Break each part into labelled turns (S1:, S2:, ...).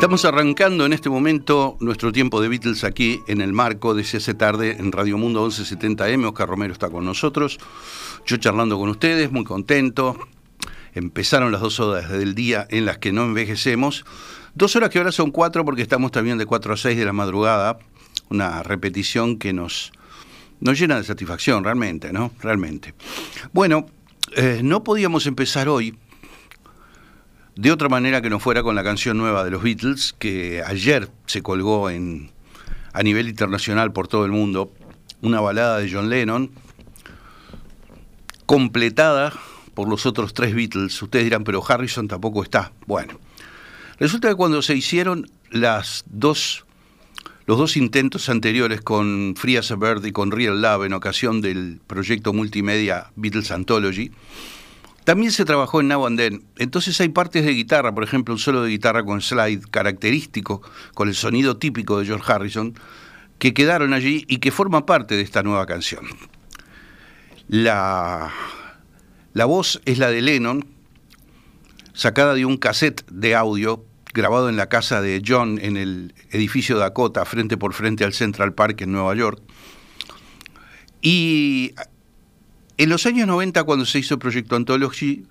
S1: Estamos arrancando en este momento nuestro tiempo de Beatles aquí en el marco de ese tarde en Radio Mundo 1170M. Oscar Romero está con nosotros. Yo charlando con ustedes, muy contento. Empezaron las dos horas del día en las que no envejecemos. Dos horas que ahora son cuatro porque estamos también de cuatro a seis de la madrugada. Una repetición que nos, nos llena de satisfacción, realmente, ¿no? Realmente. Bueno, eh, no podíamos empezar hoy de otra manera que no fuera con la canción nueva de los Beatles, que ayer se colgó en, a nivel internacional por todo el mundo, una balada de John Lennon, completada por los otros tres Beatles. Ustedes dirán, pero Harrison tampoco está. Bueno, resulta que cuando se hicieron las dos, los dos intentos anteriores con Free as a Bird y con Real Love en ocasión del proyecto multimedia Beatles Anthology, también se trabajó en Now. Entonces hay partes de guitarra, por ejemplo, un solo de guitarra con slide característico, con el sonido típico de George Harrison, que quedaron allí y que forman parte de esta nueva canción. La, la voz es la de Lennon, sacada de un cassette de audio grabado en la casa de John en el edificio Dakota, frente por frente al Central Park en Nueva York. Y en los años 90, cuando se hizo el proyecto Anthology,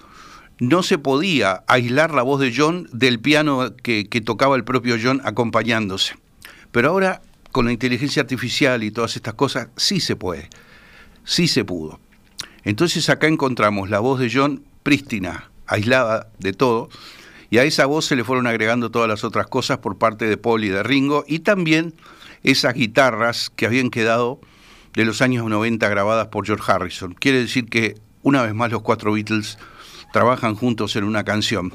S1: no se podía aislar la voz de John del piano que, tocaba el propio John acompañándose. Pero ahora, con la inteligencia artificial y todas estas cosas, sí se puede. Sí se pudo. Entonces acá encontramos la voz de John prístina, aislada de todo, y a esa voz se le fueron agregando todas las otras cosas por parte de Paul y de Ringo, y también esas guitarras que habían quedado de los años 90 grabadas por George Harrison. Quiere decir que una vez más los cuatro Beatles trabajan juntos en una canción.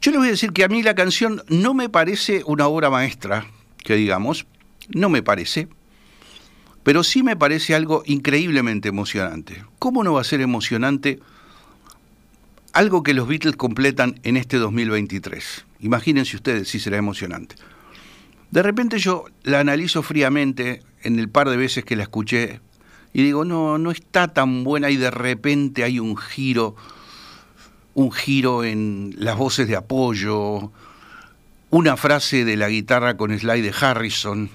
S1: Yo les voy a decir que a mí la canción no me parece una obra maestra, que digamos, no me parece, pero sí me parece algo increíblemente emocionante. ¿Cómo no va a ser emocionante algo que los Beatles completan en este 2023? Imagínense ustedes si será emocionante. De repente yo la analizo fríamente en el par de veces que la escuché y digo, no, no está tan buena y de repente hay un giro, un giro en las voces de apoyo, una frase de la guitarra con slide de Harrison.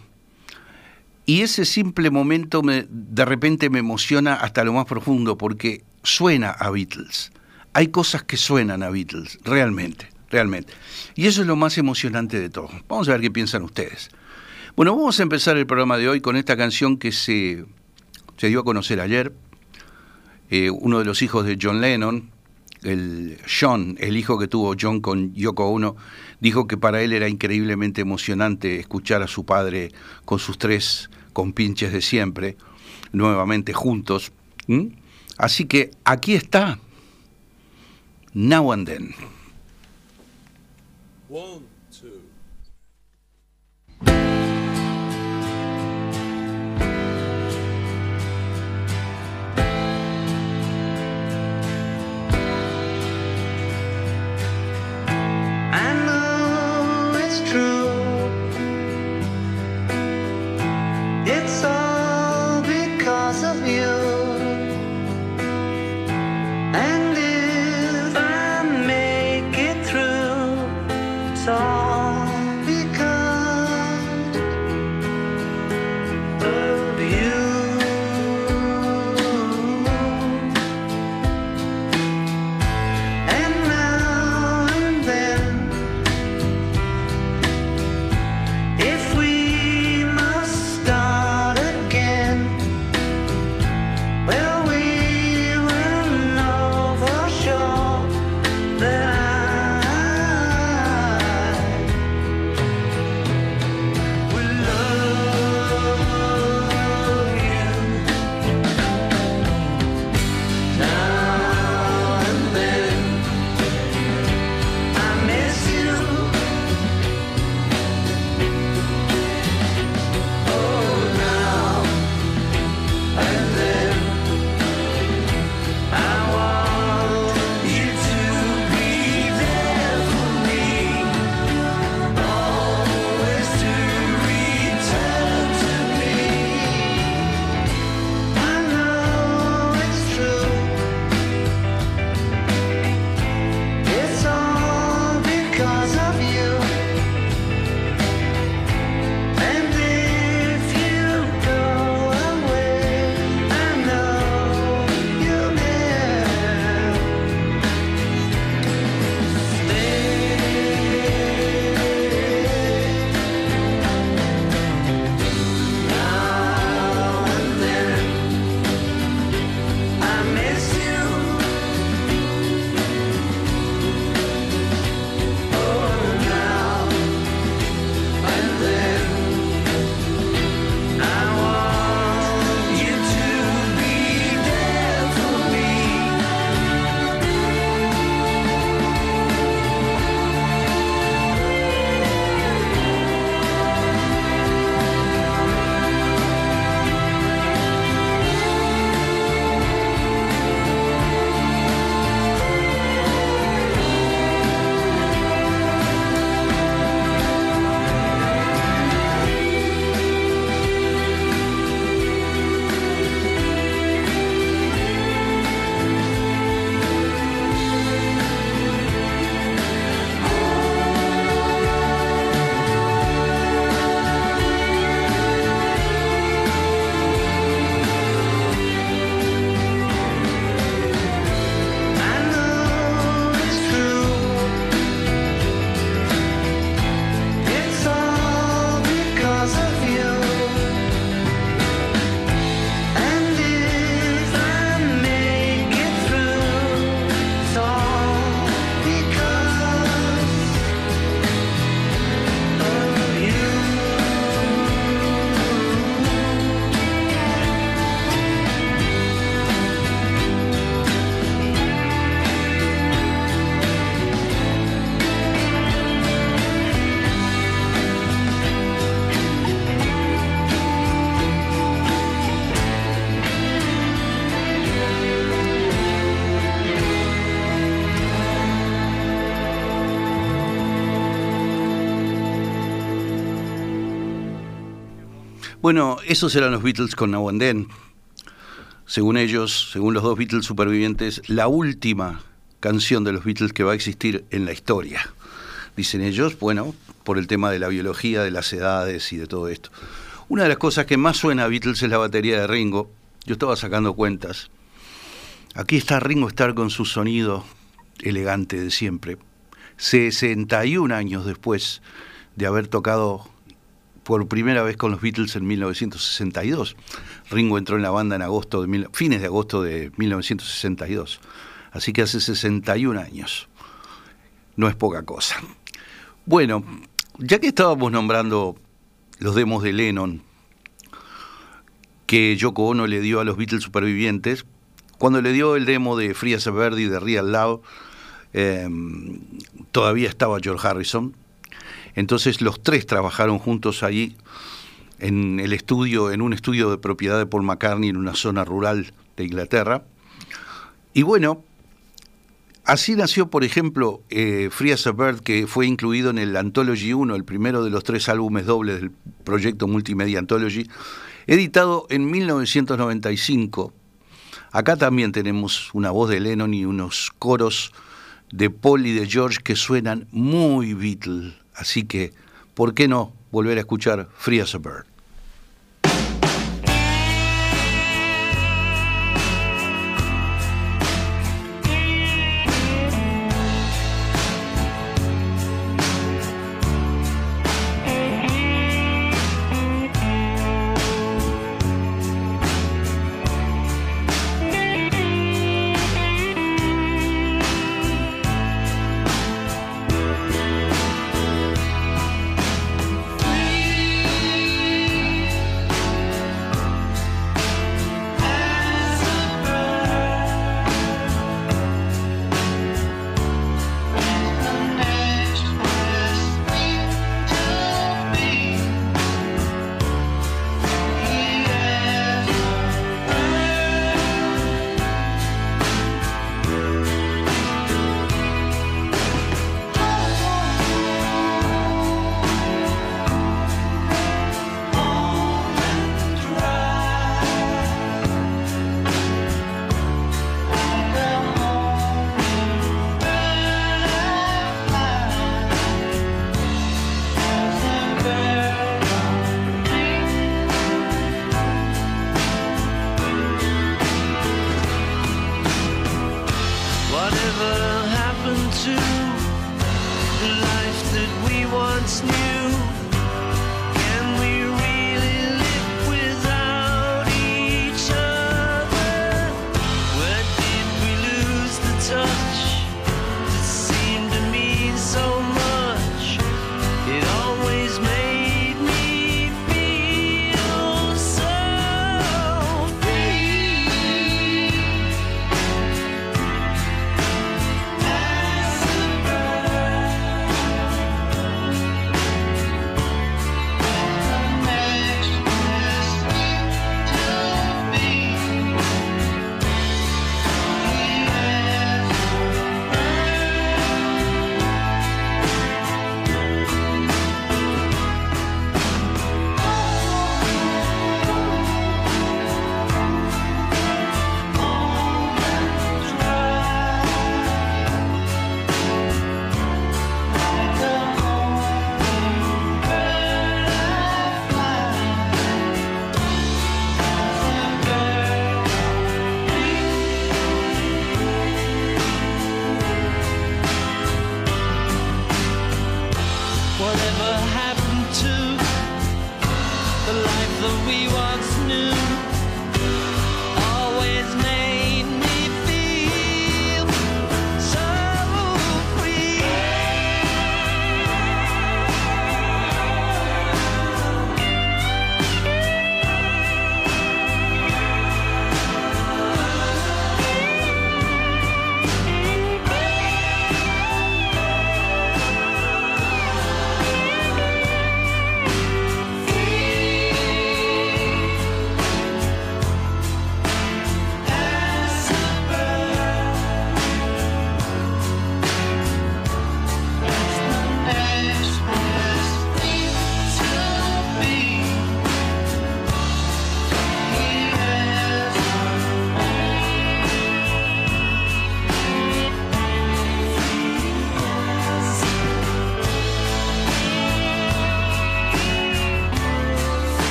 S1: Y ese simple momento me, de repente me emociona hasta lo más profundo porque suena a Beatles. Hay cosas que suenan a Beatles, realmente realmente. Y eso es lo más emocionante de todo. Vamos a ver qué piensan ustedes. Bueno, vamos a empezar el programa de hoy con esta canción que se, se dio a conocer ayer. Eh, uno de los hijos de John Lennon, el John, el hijo que tuvo John con Yoko Ono, dijo que para él era increíblemente emocionante escuchar a su padre con sus tres compinches de siempre, nuevamente juntos. Así que aquí está, Now and Then. Bueno, esos eran los Beatles con Now and Then. Según ellos, según los dos Beatles supervivientes, la última canción de los Beatles que va a existir en la historia. Dicen ellos, bueno, por el tema de la biología, de las edades y de todo esto. Una de las cosas que más suena a Beatles es la batería de Ringo. Yo estaba sacando cuentas. Aquí está Ringo Starr con su sonido elegante de siempre. 61 años después de haber tocado por primera vez con los Beatles en 1962. Ringo entró en la banda en agosto de fines de agosto de 1962. Así que hace 61 años. No es poca cosa. Bueno, ya que estábamos nombrando los demos de Lennon que Yoko Ono le dio a los Beatles supervivientes, cuando le dio el demo de Free as de Real Love, eh, todavía estaba George Harrison. Entonces los tres trabajaron juntos allí en el estudio, en un estudio de propiedad de Paul McCartney en una zona rural de Inglaterra. Y bueno, así nació, por ejemplo, eh, Free as a Bird, que fue incluido en el Anthology 1, el primero de los tres álbumes dobles del proyecto Multimedia Anthology, editado en 1995. Acá también tenemos una voz de Lennon y unos coros de Paul y de George que suenan muy Beatle. Así que, ¿por qué no volver a escuchar Free as a Bird?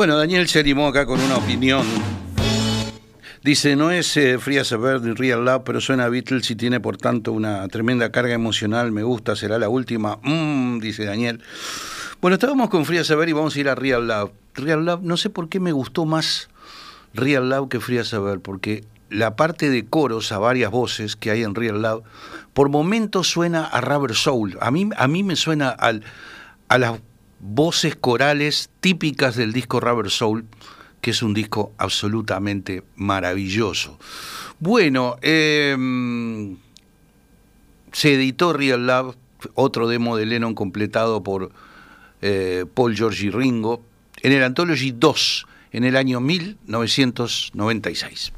S2: Bueno, Daniel se animó acá con una opinión. Dice, no es eh, a Bird ni Real Love, pero suena a Beatles y tiene por tanto una tremenda carga emocional. Me gusta, será la última. Mm, dice Daniel. Bueno, estábamos con Free as a Bird y vamos a ir a Real Love. Real Love, no sé por qué me gustó más Real Love que Free as a Bird, porque la parte de coros a varias voces que hay en Real Love, por momentos suena a Rubber Soul. A mí, a mí me suena al, a las voces corales típicas del disco Rubber Soul, que es un disco absolutamente maravilloso. Bueno, em, se editó Real Love, otro demo de Lennon completado por eh, Paul George y Ringo, en el Anthology 2, en el año 1996.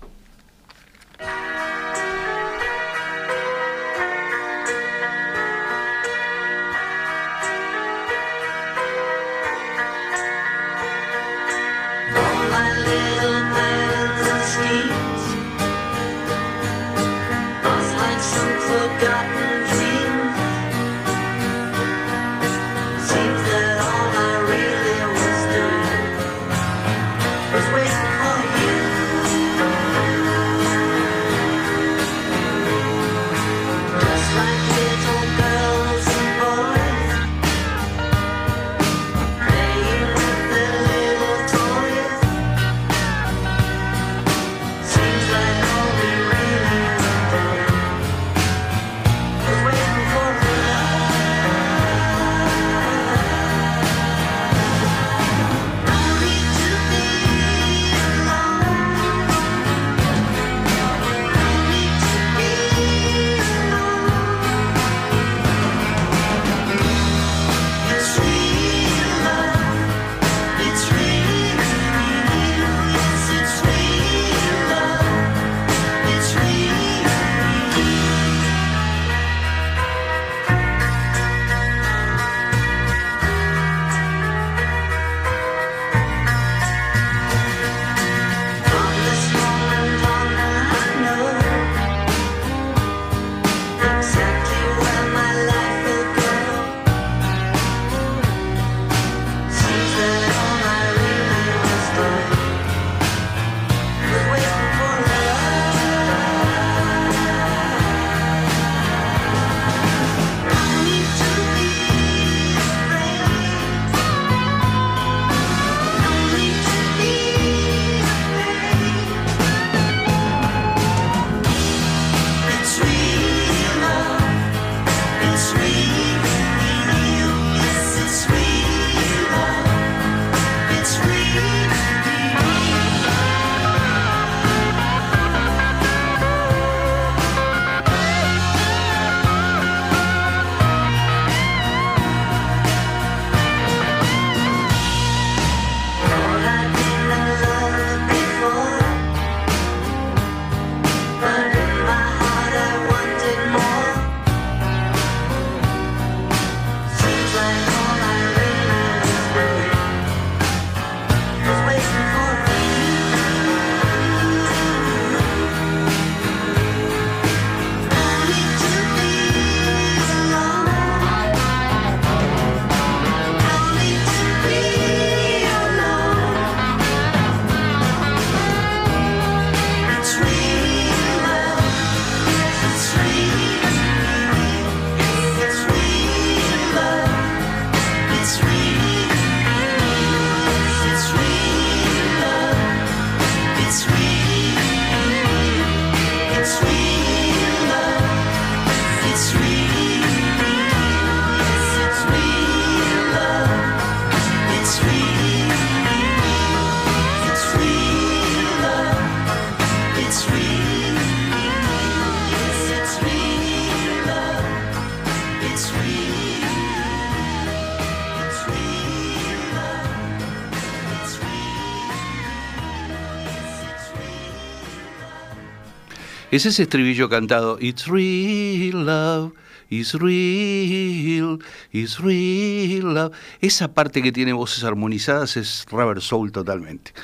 S2: Es ese estribillo cantado, It's real love, it's real, it's real love. Esa parte que tiene voces armonizadas es Rubber Soul totalmente.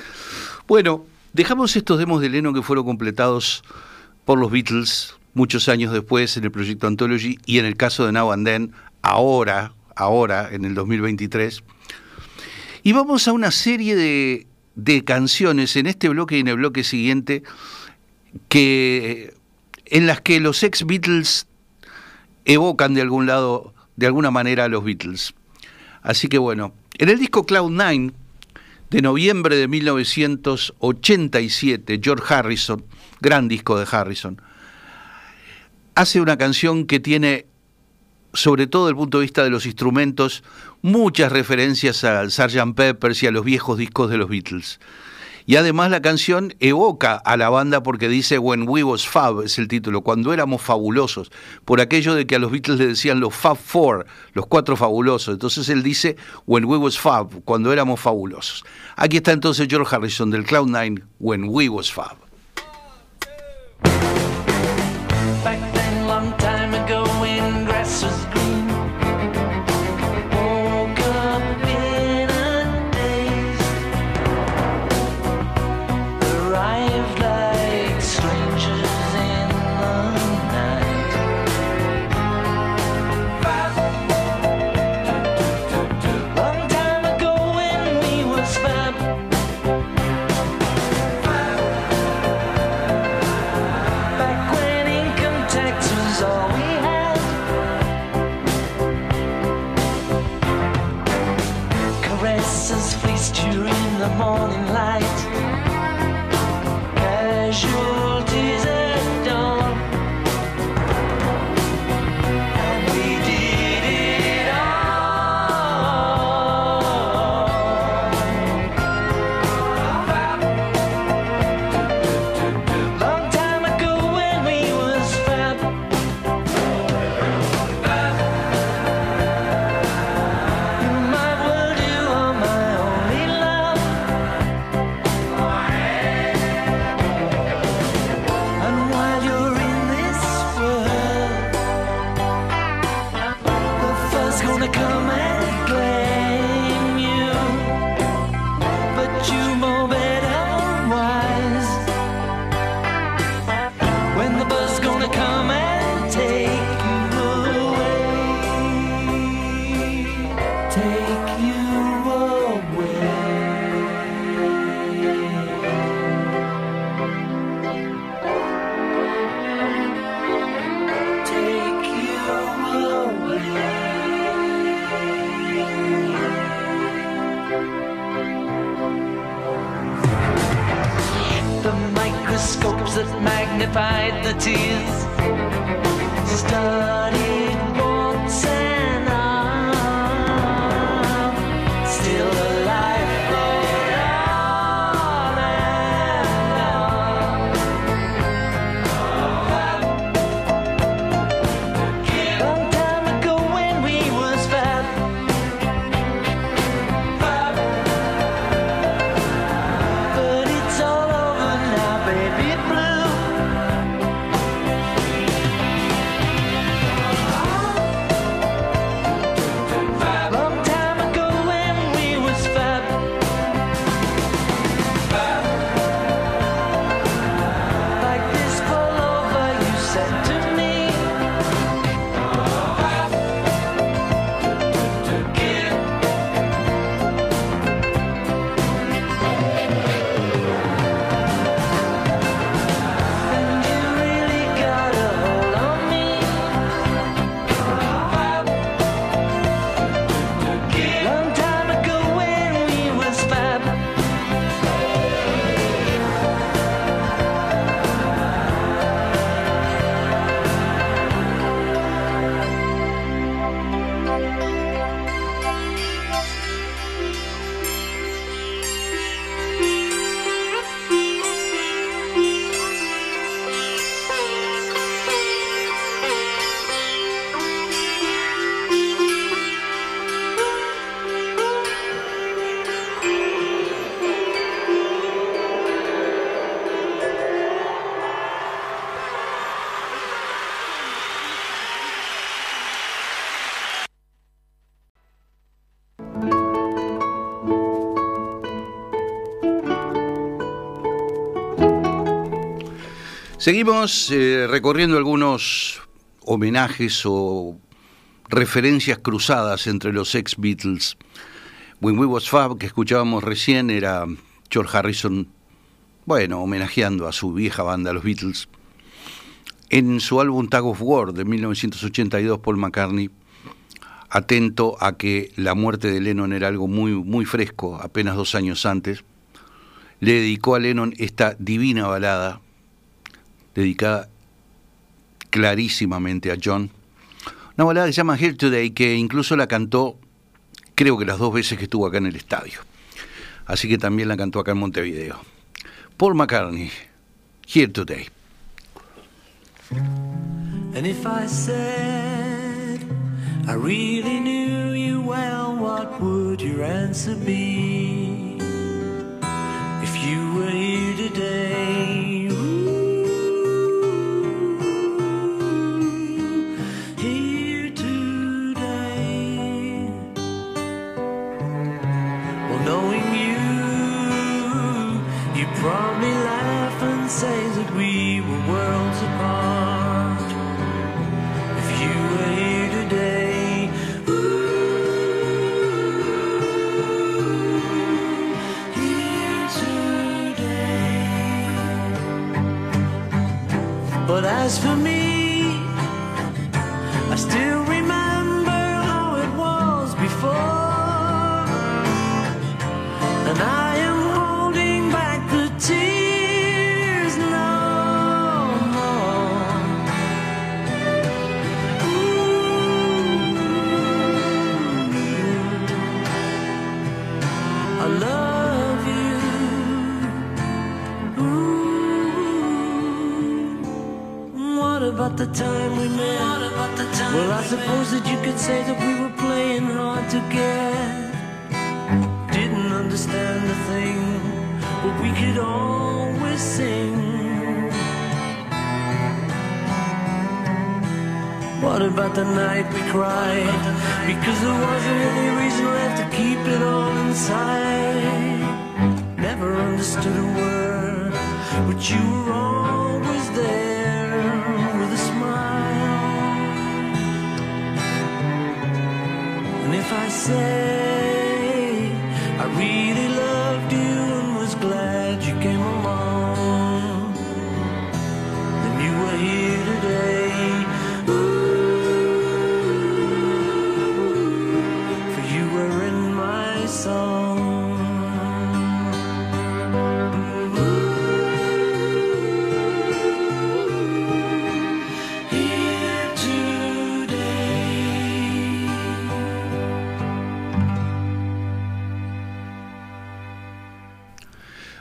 S2: Bueno, dejamos estos demos de Lennon que fueron completados por los Beatles muchos años después en el proyecto Anthology y en el caso de Now and Then, ahora, ahora, en el 2023. Y vamos a una serie de, de canciones en este bloque y en el bloque siguiente que en las que los ex Beatles evocan de algún lado, de alguna manera a los Beatles. Así que bueno, en el disco Cloud Nine de noviembre de 1987, George Harrison, gran disco de Harrison, hace una canción que tiene, sobre todo desde el punto de vista de los instrumentos, muchas referencias al Sgt. Peppers y a los viejos discos de los Beatles. Y además la canción evoca a la banda porque dice When We Was Fab, es el título, cuando éramos fabulosos, por aquello de que a los Beatles le decían los Fab Four, los cuatro fabulosos. Entonces él dice When We Was Fab, cuando éramos fabulosos. Aquí está entonces George Harrison del Cloud Nine, When We Was Fab. Seguimos eh, recorriendo algunos homenajes o referencias cruzadas entre los ex Beatles.
S1: When We Was Fab, que escuchábamos recién, era George Harrison, bueno, homenajeando a su vieja banda, los Beatles. En su álbum Tag of War de 1982, Paul McCartney, atento a que la muerte de Lennon era algo muy, muy fresco, apenas dos años antes, le dedicó a Lennon esta divina balada, dedicada clarísimamente a John. Una balada que se llama Here Today, que incluso la cantó, creo que las dos veces que estuvo acá en el estadio. Así que también la cantó acá en Montevideo. Paul McCartney, Here Today.
S2: And if I said I really knew you well, what would your answer be?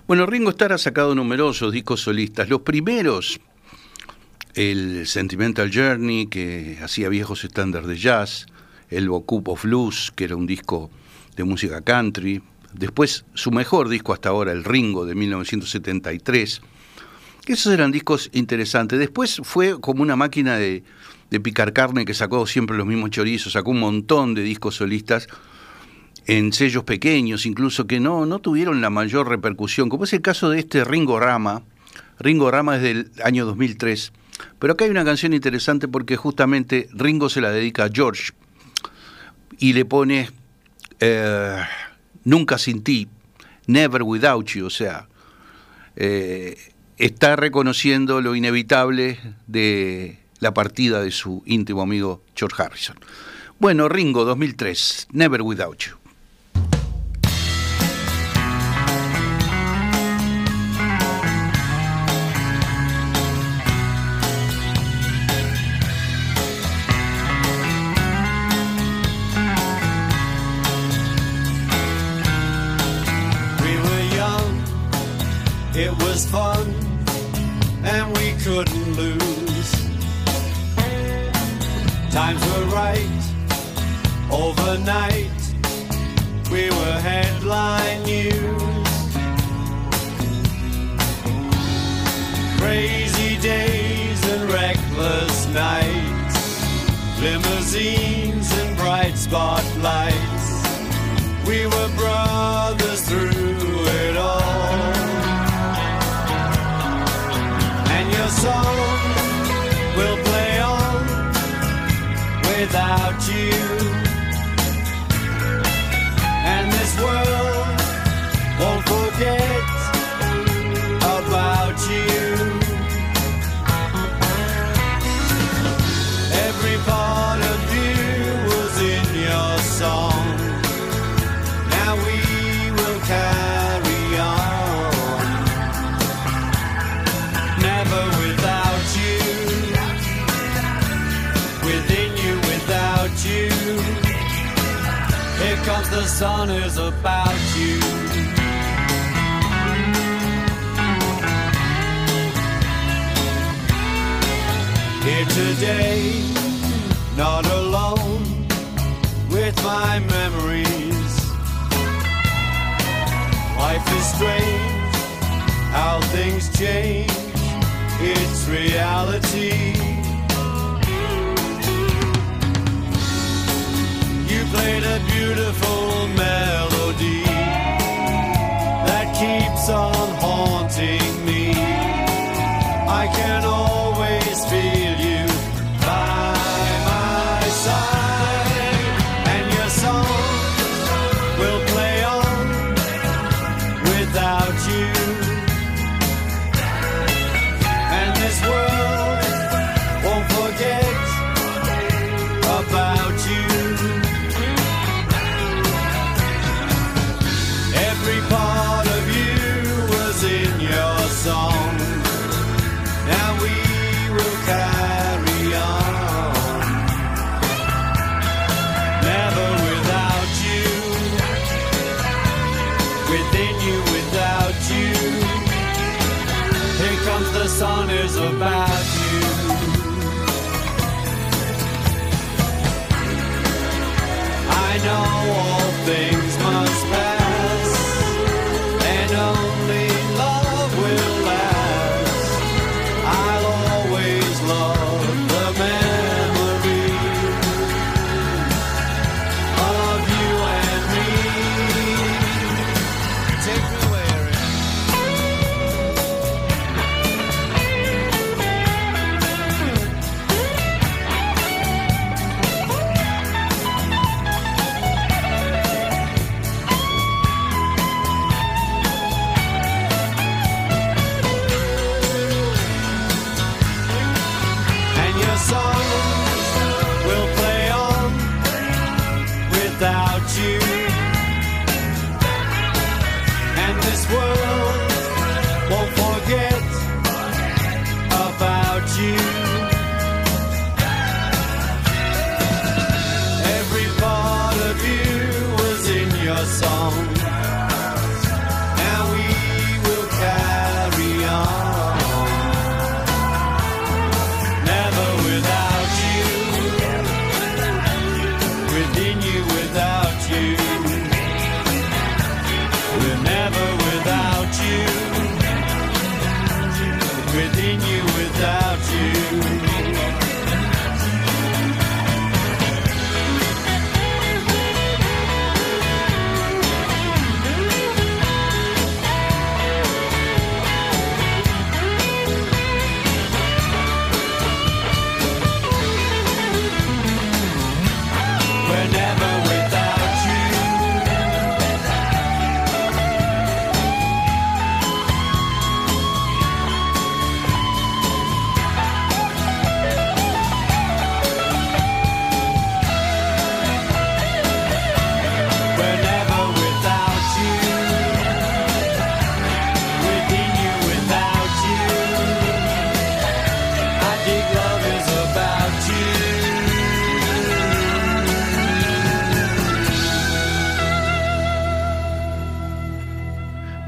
S1: Bueno, Ringo Starr ha sacado numerosos discos solistas. Los primeros, el Sentimental Journey, que hacía viejos estándares de jazz, el Bocup of Blues, que era un disco de música country. Después, su mejor disco hasta ahora, el Ringo, de 1973. Esos eran discos interesantes. Después fue como una máquina de, de picar carne que sacó siempre los mismos chorizos, sacó un montón de discos solistas en sellos pequeños, incluso que no, no tuvieron la mayor repercusión, como es el caso de este Ringo Rama. Ringo Rama es del año 2003. Pero acá hay una canción interesante porque justamente Ringo se la dedica a George y le pone eh, Nunca sin ti, Never Without You, o sea, eh, está reconociendo lo inevitable de la partida de su íntimo amigo George Harrison. Bueno, Ringo 2003, Never Without You.
S3: Was fun, and we couldn't lose. Times were right, overnight, we were headline news. Crazy days and reckless nights, limousines and bright spotlights. We were brothers through song will play on without sun is about you. Here today, not alone with my memories. Life is strange, how things change. It's reality. You played a beautiful melody that keeps on haunting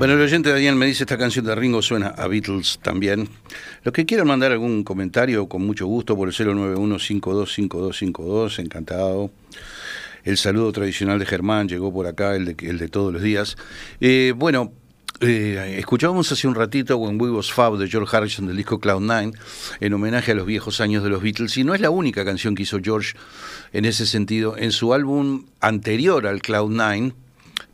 S1: Bueno, el oyente Daniel me dice esta canción de Ringo suena a Beatles también. Los que quieran mandar algún comentario, con mucho gusto, por el 091-525252, encantado. El saludo tradicional de Germán llegó por acá, el de, el de todos los días. Eh, bueno, eh, escuchábamos hace un ratito When We Was Fab de George Harrison del disco Cloud Nine, en homenaje a los viejos años de los Beatles, y no es la única canción que hizo George en ese sentido. En su álbum anterior al Cloud Nine,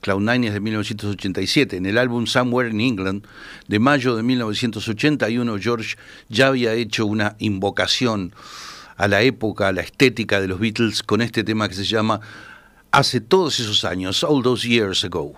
S1: Cloud Nine es de 1987. En el álbum Somewhere in England de mayo de 1981, George ya había hecho una invocación a la época, a la estética de los Beatles con este tema que se llama Hace todos esos años,
S2: All Those Years Ago.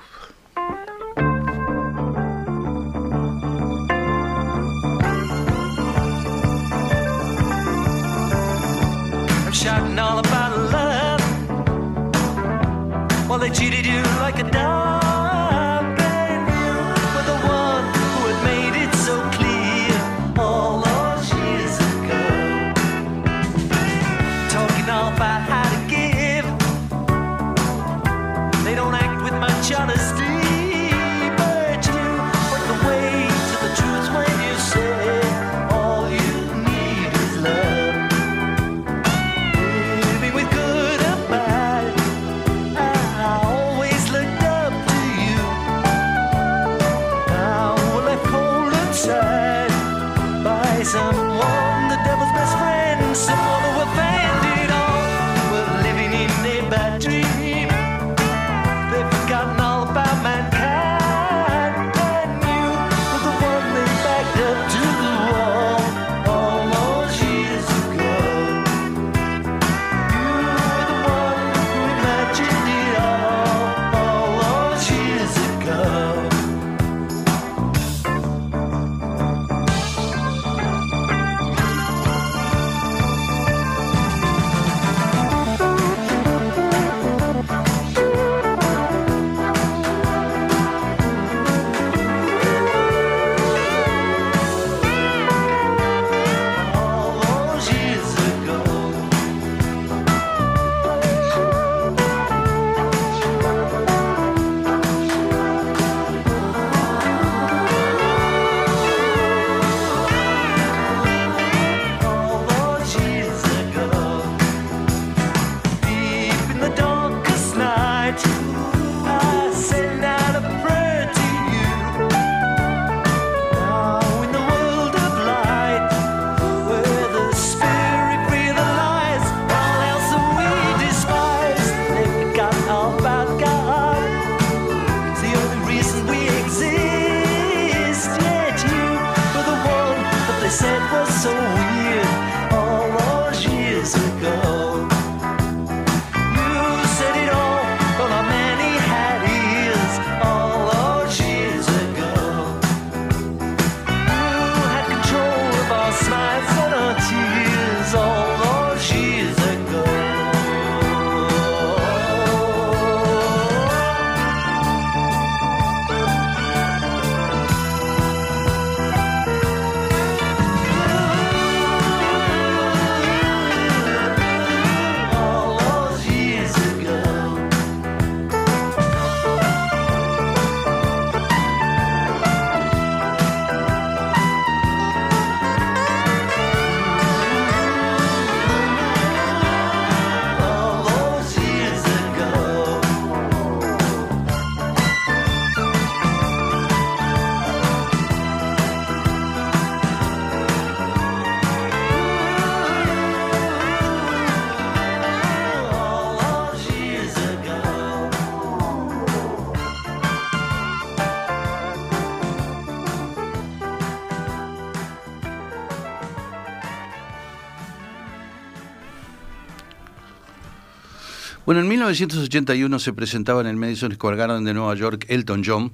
S1: En 1981 se presentaba en el Madison Square Garden de Nueva York Elton John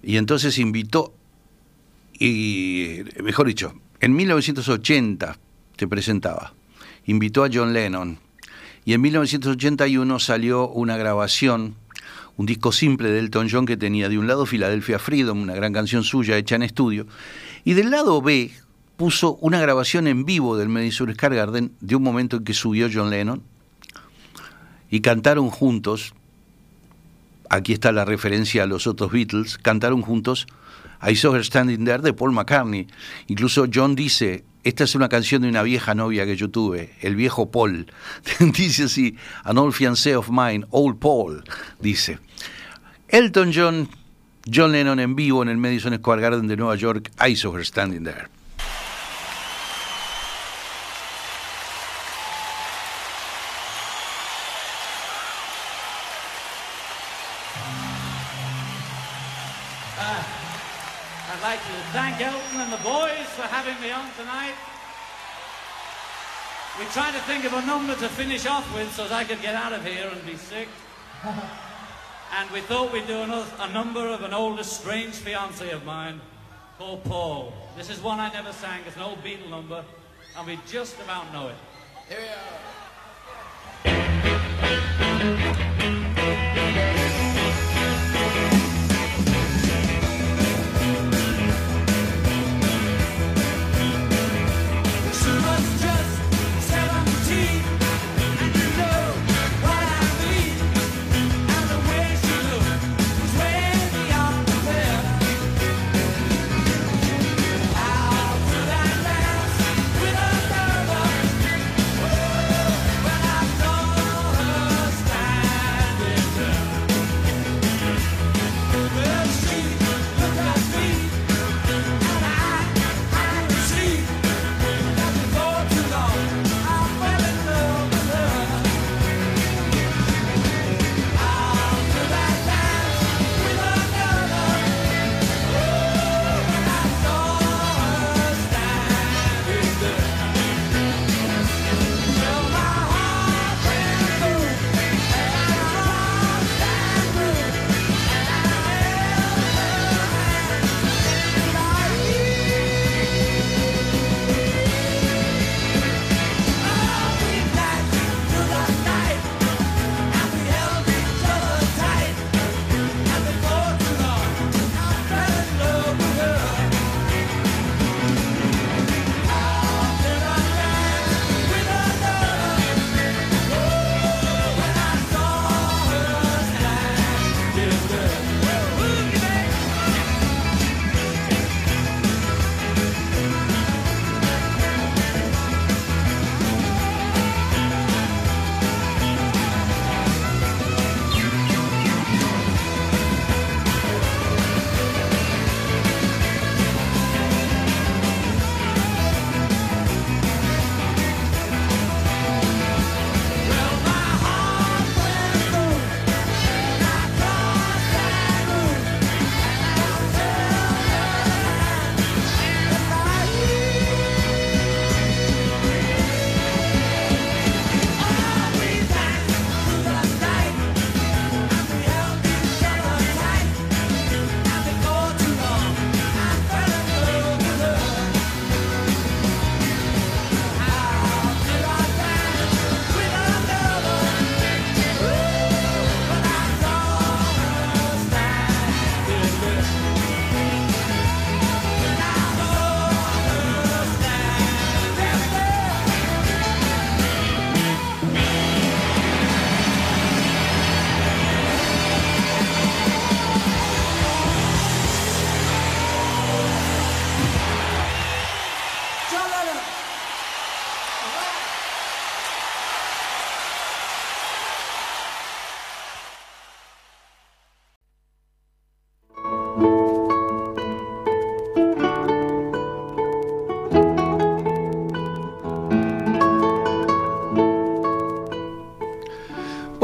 S1: y entonces invitó, y mejor dicho, en 1980 se presentaba, invitó a John Lennon y en 1981 salió una grabación, un disco simple de Elton John que tenía de un lado Philadelphia Freedom, una gran canción suya hecha en estudio, y del lado B puso una grabación en vivo del Madison Square Garden de un momento en que subió John Lennon y cantaron juntos, aquí está la referencia a los otros Beatles, cantaron juntos I Saw Her Standing There de Paul McCartney. Incluso John dice, esta es una canción de una vieja novia que yo tuve, el viejo Paul. dice así, An old fiancé of mine, Old Paul, dice. Elton John, John Lennon en vivo en el Madison Square Garden de Nueva York, I Saw Her Standing There.
S4: Tried to think of a number to finish off with so that I could get out of here and be sick. and we thought we'd do another, a number of an old estranged fiance of mine called Paul. This is one I never sang. It's an old Beatle number, and we just about know it. Here we are.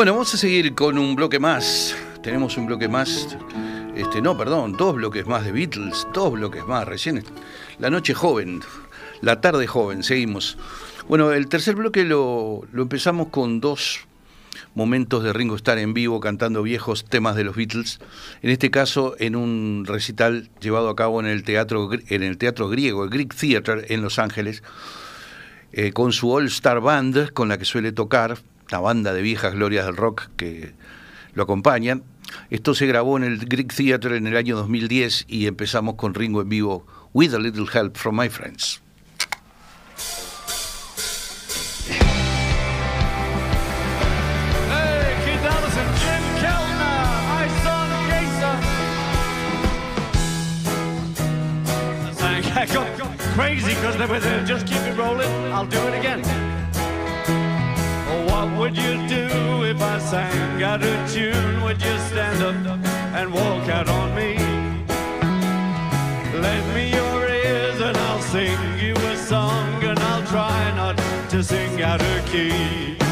S1: Bueno, vamos a seguir con un bloque más. Tenemos un bloque más. Este, no, perdón, dos bloques más de Beatles, dos bloques más. Recién la noche joven, la tarde joven, seguimos. Bueno, el tercer bloque lo, lo empezamos con dos momentos de Ringo Starr en vivo cantando viejos temas de los Beatles. En este caso, en un recital llevado a cabo en el teatro, en el teatro griego, el Greek Theatre en Los Ángeles, eh, con su All Star Band, con la que suele tocar, la banda de viejas glorias del rock que lo acompañan. Esto se grabó en el Greek Theatre en el año 2010 y empezamos con Ringo en vivo, With a Little Help from My Friends.
S3: Crazy because they were. Just keep would you do if I sang out of tune? Would you stand up and walk out on me? Lend me your ears and I'll sing you a song and I'll try not to sing out of key.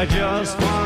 S3: I just want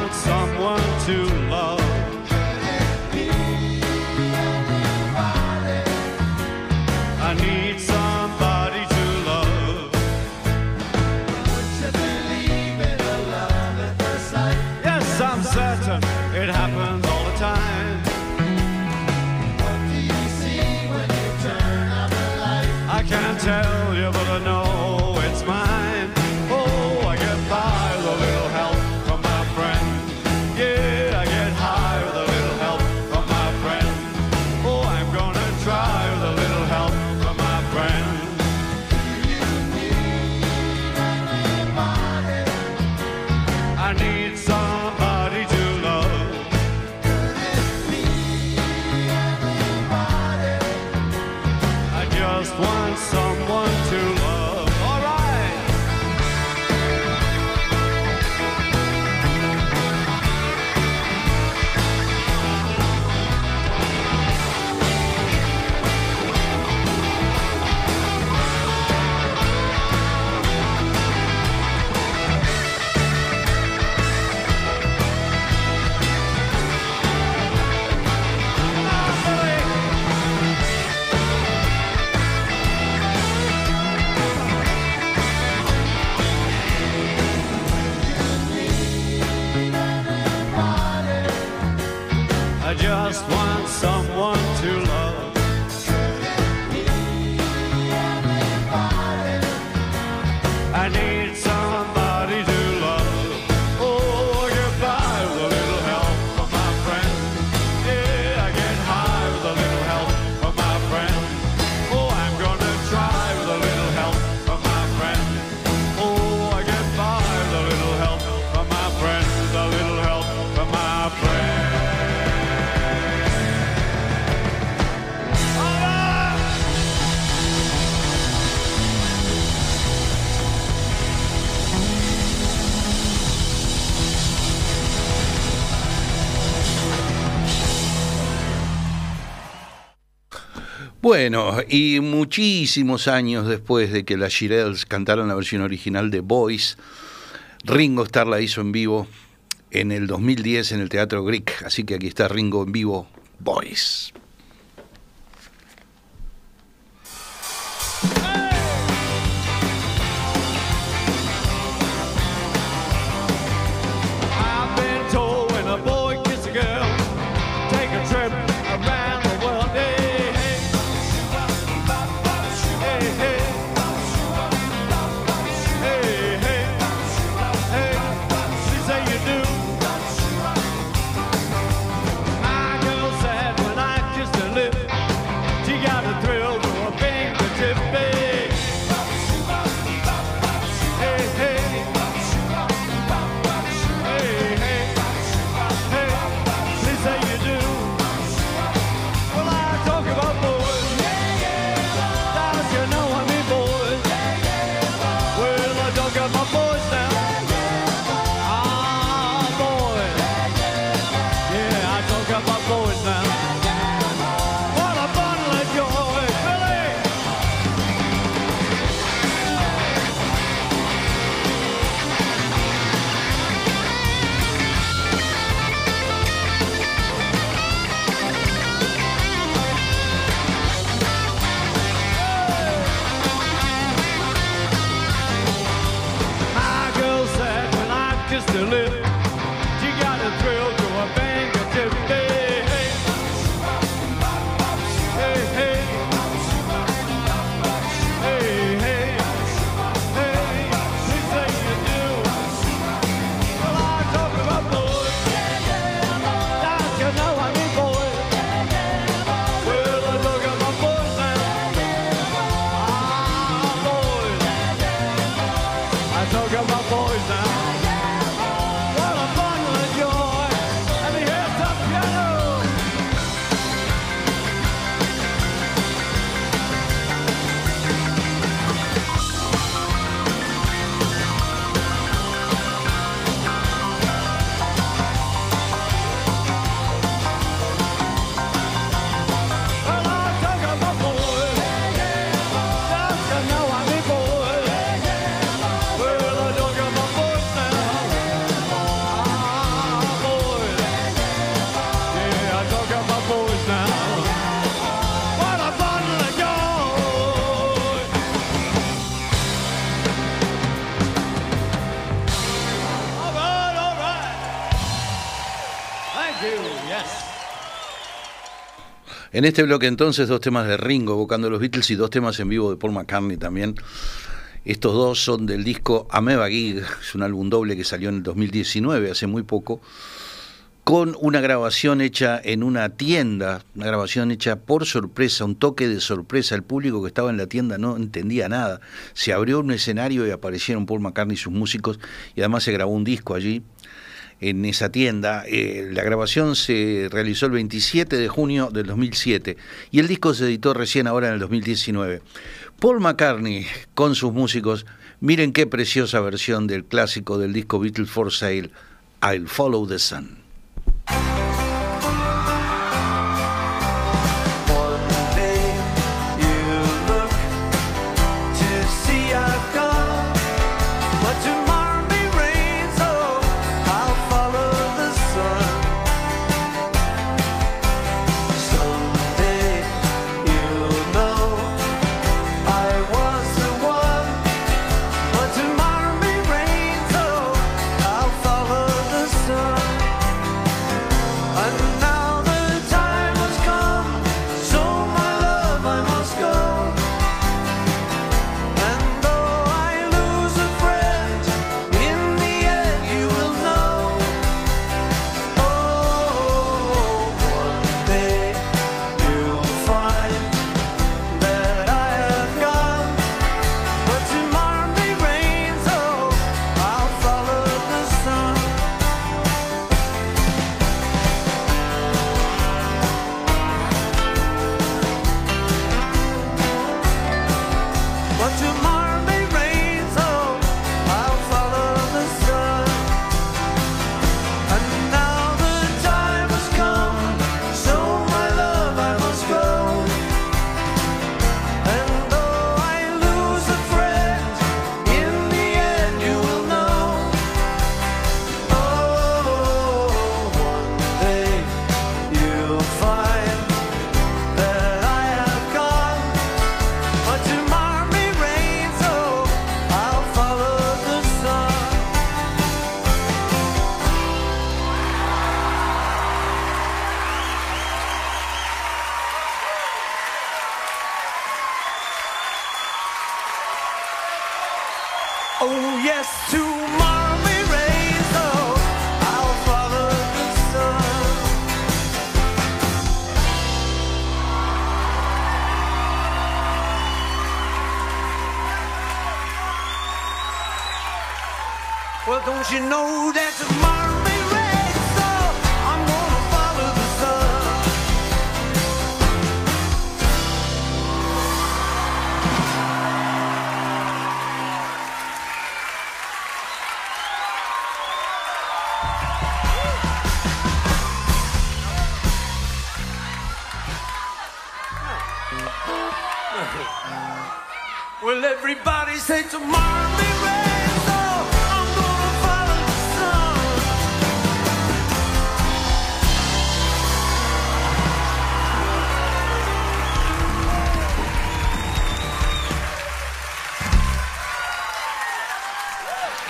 S1: Bueno, y muchísimos años después de que las Shirelles cantaron la versión original de Boys, Ringo Starr la hizo en vivo en el 2010 en el Teatro Greek. Así que aquí está Ringo en vivo, Boys.
S2: En este bloque entonces dos temas de Ringo evocando los Beatles y dos temas en vivo de Paul McCartney también. Estos dos son del disco Ameba Gig, es un álbum doble que salió en el 2019, hace muy poco, con una grabación hecha en una tienda, una grabación hecha por sorpresa, un toque de sorpresa. El público que estaba en la tienda no entendía nada. Se abrió un escenario y aparecieron Paul McCartney y sus músicos y además se grabó un disco allí en esa tienda. Eh, la grabación se realizó el 27 de junio del 2007 y el disco se editó recién ahora en el 2019. Paul McCartney con sus músicos, miren qué preciosa versión del clásico del disco Beatles for Sale, I'll Follow the Sun.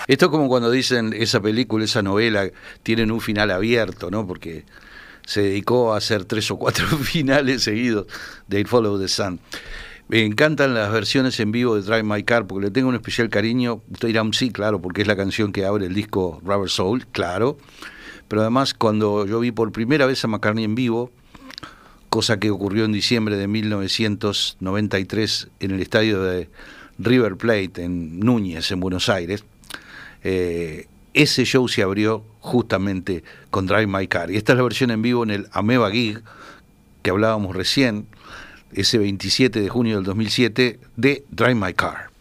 S2: Esto es como cuando dicen esa película, esa novela, tienen un final abierto, ¿no? Porque se dedicó a hacer tres o cuatro finales seguidos de It Follow the Sun. Me encantan las versiones en vivo de Drive My Car porque le tengo un especial cariño. Usted dirá, sí, claro, porque es la canción que abre el disco Rubber Soul, claro. Pero además, cuando yo vi por primera vez a McCartney en vivo, cosa que ocurrió en diciembre de 1993 en el estadio de River Plate, en Núñez, en Buenos Aires, eh, ese show se abrió justamente con Drive My Car. Y esta es la versión en vivo en el Ameba Gig, que hablábamos recién, ese 27 de junio del 2007, de Drive My Car.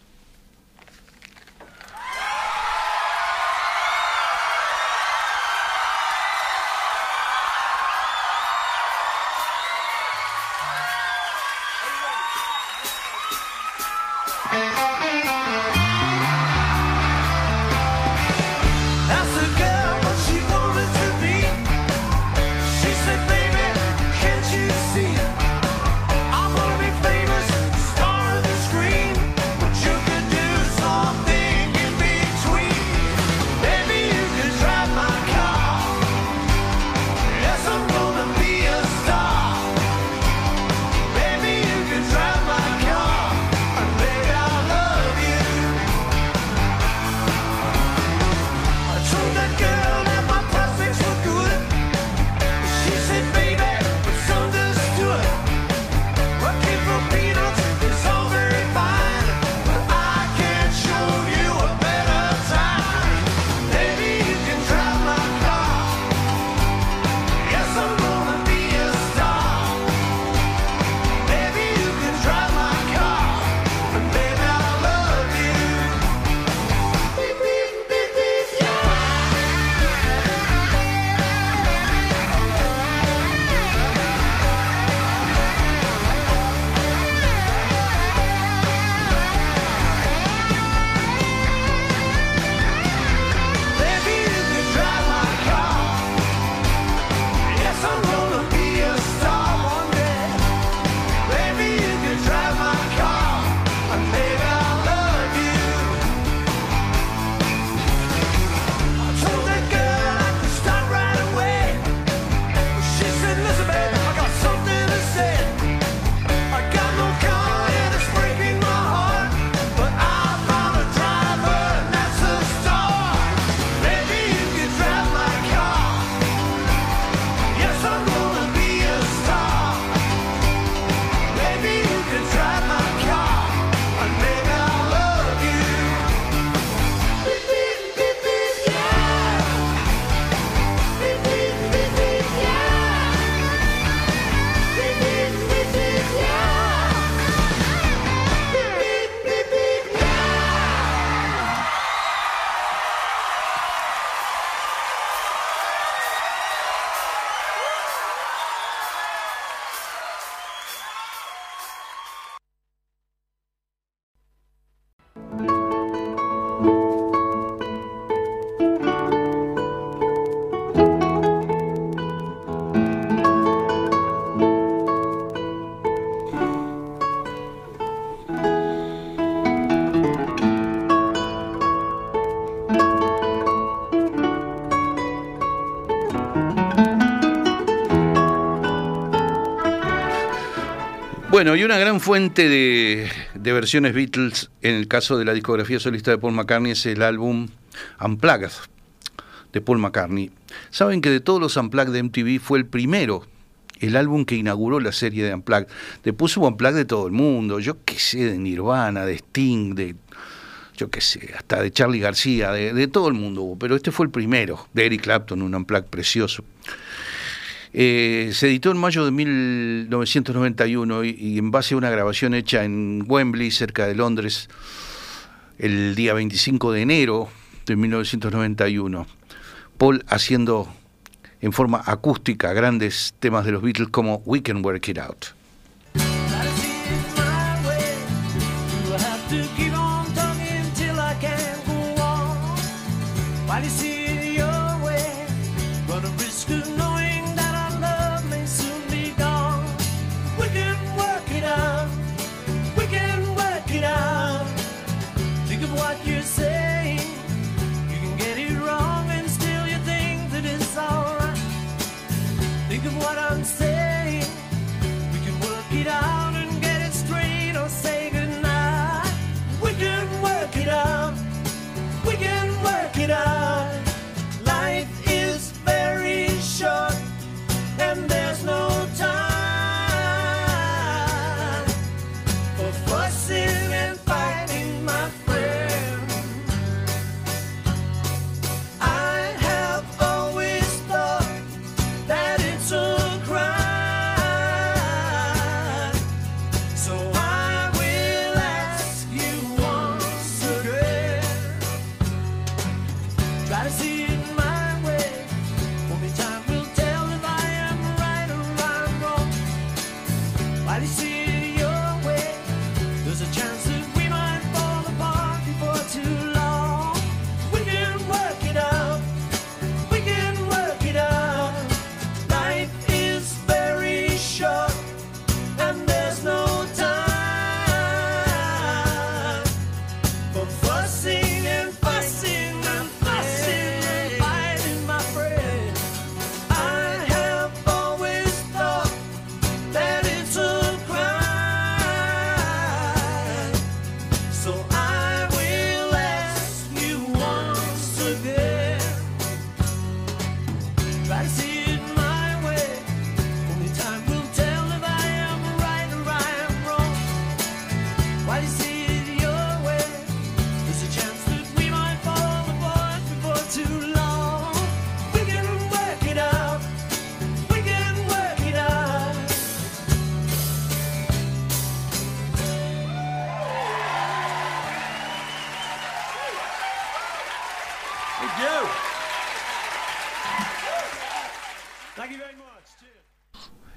S1: Bueno, y una gran fuente de, de versiones Beatles en el caso de la discografía solista de Paul McCartney es el álbum Unplugged de Paul McCartney. Saben que de todos los Unplugged de MTV fue el primero, el álbum que inauguró la serie de Unplugged. Después hubo Unplugged de todo el mundo, yo qué sé, de Nirvana, de Sting, de yo qué sé, hasta de Charlie García, de, de todo el mundo hubo, pero este fue el primero, de Eric Clapton, un Unplugged precioso. Eh, se editó en mayo de 1991 y, y en base a una grabación hecha en Wembley, cerca de Londres, el día 25 de enero de 1991. Paul haciendo en forma acústica grandes temas de los Beatles como We Can Work It Out.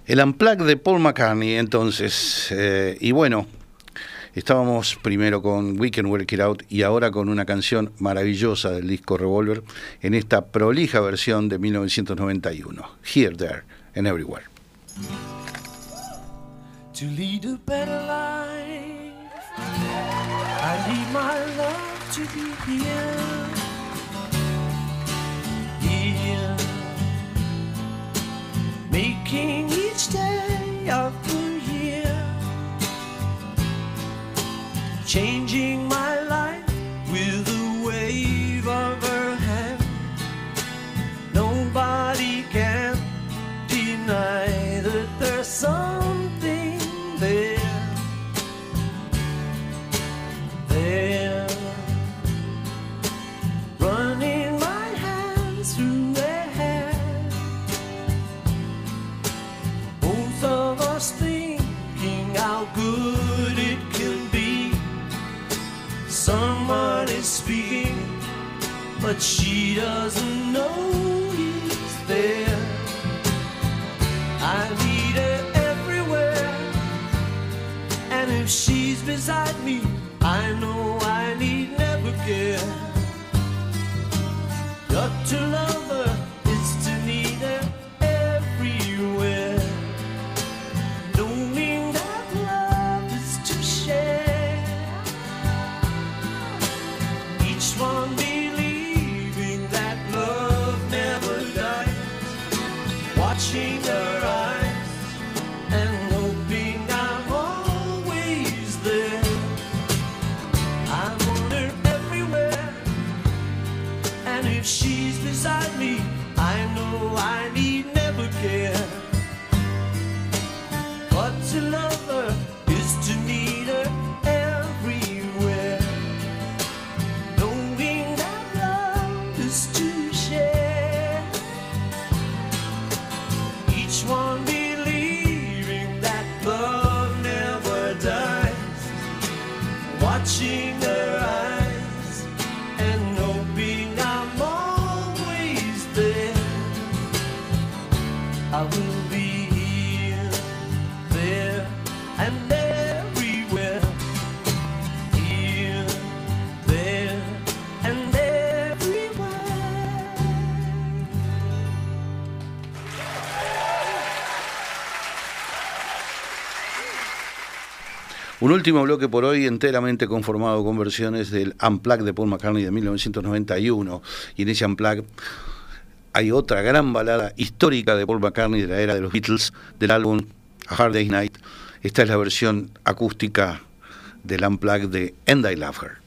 S1: El Unplugged de Paul McCartney, entonces. eh, y bueno, estábamos primero con We Can Work It Out y ahora con una canción maravillosa del disco Revolver en esta prolija versión de 1991. Here, There and Everywhere.
S2: I need my love to be. Here, making each day of the year, changing my but she doesn't know he's there. I need her everywhere. And if she's beside me, I know I need never care. Un último bloque por hoy enteramente conformado con versiones del Unplugged de Paul McCartney de 1991. Y en ese Unplugged hay otra gran balada histórica de Paul McCartney de la era de los Beatles, del álbum A Hard Day's Night. Esta es la versión acústica del Unplugged de And I Love Her.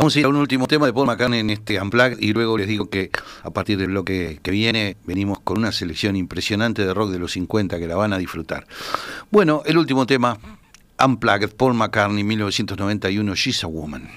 S2: Vamos a ir a un último tema de Paul McCartney en este Unplugged y luego les digo que a partir del bloque que viene venimos con una selección impresionante de rock de los 50 que la van a disfrutar. Bueno, el último tema, Unplugged, Paul McCartney, 1991, She's a Woman.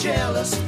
S2: jealous.